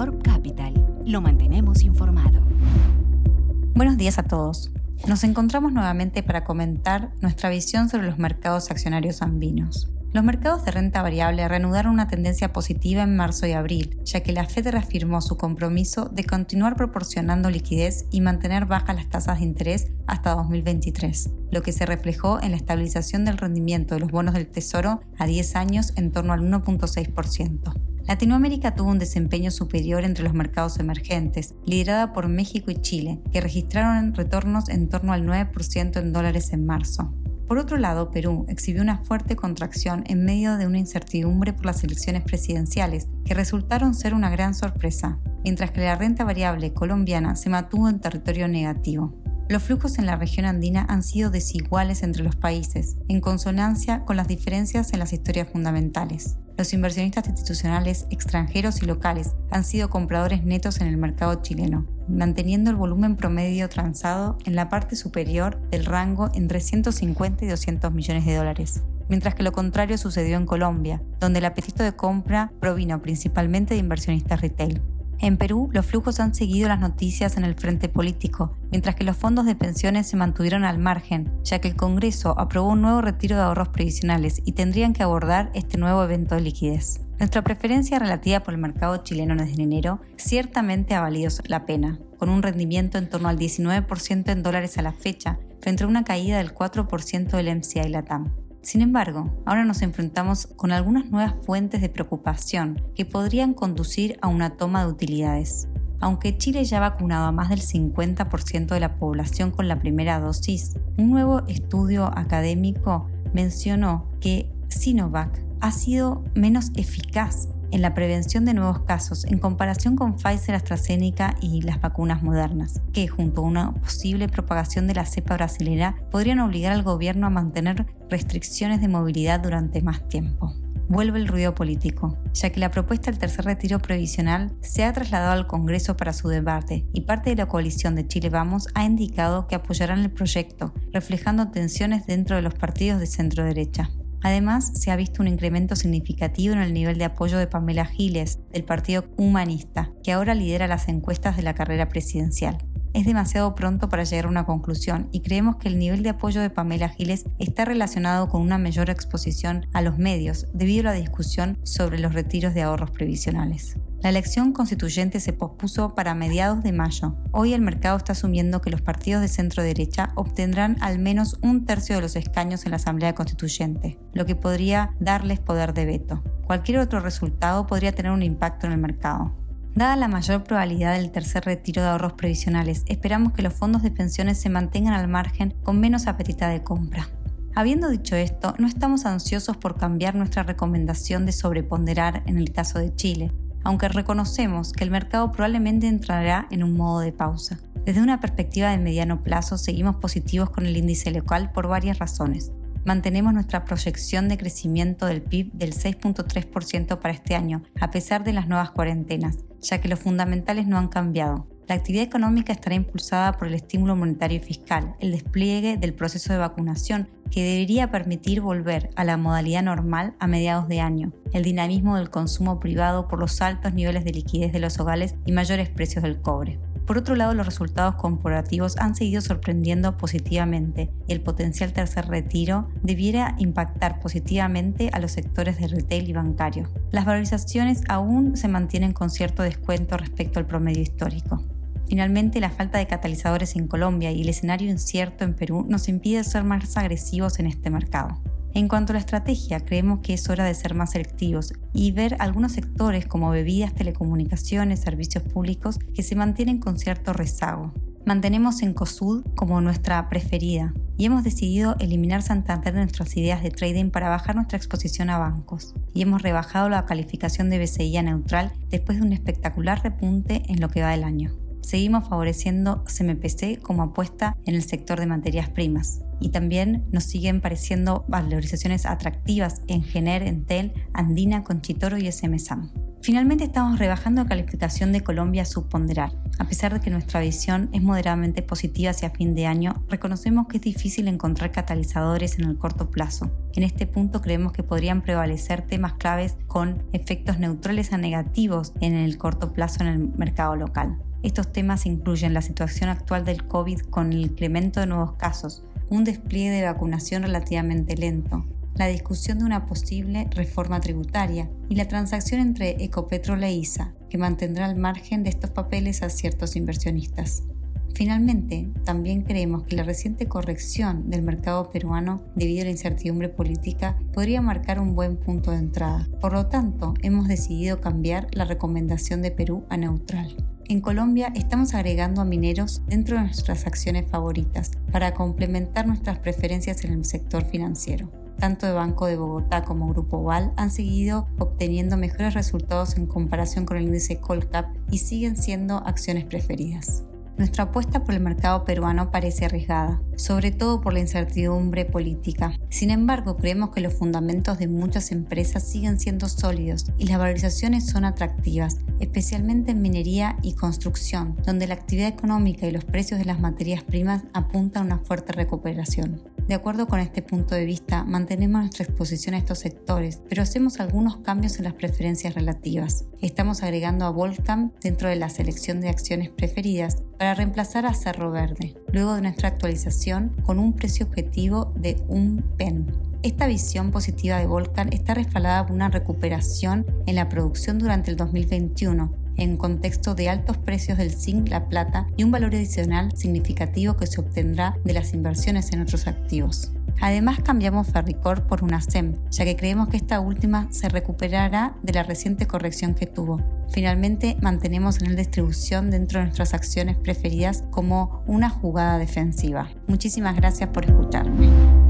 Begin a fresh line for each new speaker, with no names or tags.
Capital. Lo mantenemos informado.
Buenos días a todos. Nos encontramos nuevamente para comentar nuestra visión sobre los mercados accionarios andinos. Los mercados de renta variable reanudaron una tendencia positiva en marzo y abril, ya que la Fed reafirmó su compromiso de continuar proporcionando liquidez y mantener bajas las tasas de interés hasta 2023, lo que se reflejó en la estabilización del rendimiento de los bonos del Tesoro a 10 años en torno al 1.6%. Latinoamérica tuvo un desempeño superior entre los mercados emergentes, liderada por México y Chile, que registraron retornos en torno al 9% en dólares en marzo. Por otro lado, Perú exhibió una fuerte contracción en medio de una incertidumbre por las elecciones presidenciales, que resultaron ser una gran sorpresa, mientras que la renta variable colombiana se mantuvo en territorio negativo. Los flujos en la región andina han sido desiguales entre los países, en consonancia con las diferencias en las historias fundamentales. Los inversionistas institucionales extranjeros y locales han sido compradores netos en el mercado chileno, manteniendo el volumen promedio transado en la parte superior del rango entre 150 y 200 millones de dólares. Mientras que lo contrario sucedió en Colombia, donde el apetito de compra provino principalmente de inversionistas retail. En Perú, los flujos han seguido las noticias en el frente político, mientras que los fondos de pensiones se mantuvieron al margen, ya que el Congreso aprobó un nuevo retiro de ahorros previsionales y tendrían que abordar este nuevo evento de liquidez. Nuestra preferencia relativa por el mercado chileno desde enero ciertamente ha valido la pena, con un rendimiento en torno al 19% en dólares a la fecha, frente a una caída del 4% del MCI Latam. Sin embargo, ahora nos enfrentamos con algunas nuevas fuentes de preocupación que podrían conducir a una toma de utilidades. Aunque Chile ya ha vacunado a más del 50% de la población con la primera dosis, un nuevo estudio académico mencionó que Sinovac ha sido menos eficaz en la prevención de nuevos casos en comparación con Pfizer, AstraZeneca y las vacunas modernas, que junto a una posible propagación de la cepa brasilera podrían obligar al gobierno a mantener restricciones de movilidad durante más tiempo vuelve el ruido político, ya que la propuesta del tercer retiro previsional se ha trasladado al Congreso para su debate y parte de la coalición de Chile Vamos ha indicado que apoyarán el proyecto, reflejando tensiones dentro de los partidos de centro derecha. Además, se ha visto un incremento significativo en el nivel de apoyo de Pamela Giles, del Partido Humanista, que ahora lidera las encuestas de la carrera presidencial. Es demasiado pronto para llegar a una conclusión y creemos que el nivel de apoyo de Pamela Giles está relacionado con una mayor exposición a los medios debido a la discusión sobre los retiros de ahorros previsionales. La elección constituyente se pospuso para mediados de mayo. Hoy el mercado está asumiendo que los partidos de centro derecha obtendrán al menos un tercio de los escaños en la Asamblea Constituyente, lo que podría darles poder de veto. Cualquier otro resultado podría tener un impacto en el mercado. Dada la mayor probabilidad del tercer retiro de ahorros previsionales, esperamos que los fondos de pensiones se mantengan al margen con menos apetita de compra. Habiendo dicho esto, no estamos ansiosos por cambiar nuestra recomendación de sobreponderar en el caso de Chile, aunque reconocemos que el mercado probablemente entrará en un modo de pausa. Desde una perspectiva de mediano plazo seguimos positivos con el índice local por varias razones. Mantenemos nuestra proyección de crecimiento del PIB del 6.3% para este año, a pesar de las nuevas cuarentenas, ya que los fundamentales no han cambiado. La actividad económica estará impulsada por el estímulo monetario y fiscal, el despliegue del proceso de vacunación, que debería permitir volver a la modalidad normal a mediados de año, el dinamismo del consumo privado por los altos niveles de liquidez de los hogares y mayores precios del cobre. Por otro lado, los resultados corporativos han seguido sorprendiendo positivamente y el potencial tercer retiro debiera impactar positivamente a los sectores de retail y bancario. Las valorizaciones aún se mantienen con cierto descuento respecto al promedio histórico. Finalmente, la falta de catalizadores en Colombia y el escenario incierto en Perú nos impide ser más agresivos en este mercado. En cuanto a la estrategia, creemos que es hora de ser más selectivos y ver algunos sectores como bebidas, telecomunicaciones, servicios públicos que se mantienen con cierto rezago. Mantenemos en COSUD como nuestra preferida y hemos decidido eliminar Santander de nuestras ideas de trading para bajar nuestra exposición a bancos. Y hemos rebajado la calificación de BCI a neutral después de un espectacular repunte en lo que va del año seguimos favoreciendo CMPC como apuesta en el sector de materias primas. Y también nos siguen pareciendo valorizaciones atractivas en Gener, Entel, Andina, Conchitoro y SMSAM. Finalmente estamos rebajando calificación de Colombia a subponderal. A pesar de que nuestra visión es moderadamente positiva hacia fin de año, reconocemos que es difícil encontrar catalizadores en el corto plazo. En este punto creemos que podrían prevalecer temas claves con efectos neutrales a negativos en el corto plazo en el mercado local. Estos temas incluyen la situación actual del COVID con el incremento de nuevos casos, un despliegue de vacunación relativamente lento, la discusión de una posible reforma tributaria y la transacción entre Ecopetrol e ISA, que mantendrá al margen de estos papeles a ciertos inversionistas. Finalmente, también creemos que la reciente corrección del mercado peruano debido a la incertidumbre política podría marcar un buen punto de entrada. Por lo tanto, hemos decidido cambiar la recomendación de Perú a neutral. En Colombia estamos agregando a mineros dentro de nuestras acciones favoritas para complementar nuestras preferencias en el sector financiero tanto de Banco de Bogotá como Grupo Val han seguido obteniendo mejores resultados en comparación con el índice Colcap y siguen siendo acciones preferidas. Nuestra apuesta por el mercado peruano parece arriesgada, sobre todo por la incertidumbre política. Sin embargo, creemos que los fundamentos de muchas empresas siguen siendo sólidos y las valorizaciones son atractivas, especialmente en minería y construcción, donde la actividad económica y los precios de las materias primas apuntan a una fuerte recuperación. De acuerdo con este punto de vista, mantenemos nuestra exposición a estos sectores, pero hacemos algunos cambios en las preferencias relativas. Estamos agregando a Volcam dentro de la selección de acciones preferidas para reemplazar a Cerro Verde, luego de nuestra actualización con un precio objetivo de un PEN. Esta visión positiva de Volcan está respaldada por una recuperación en la producción durante el 2021 en contexto de altos precios del zinc, la plata y un valor adicional significativo que se obtendrá de las inversiones en otros activos. Además cambiamos Ferricor por una SEM, ya que creemos que esta última se recuperará de la reciente corrección que tuvo. Finalmente, mantenemos en la distribución dentro de nuestras acciones preferidas como una jugada defensiva. Muchísimas gracias por escucharme.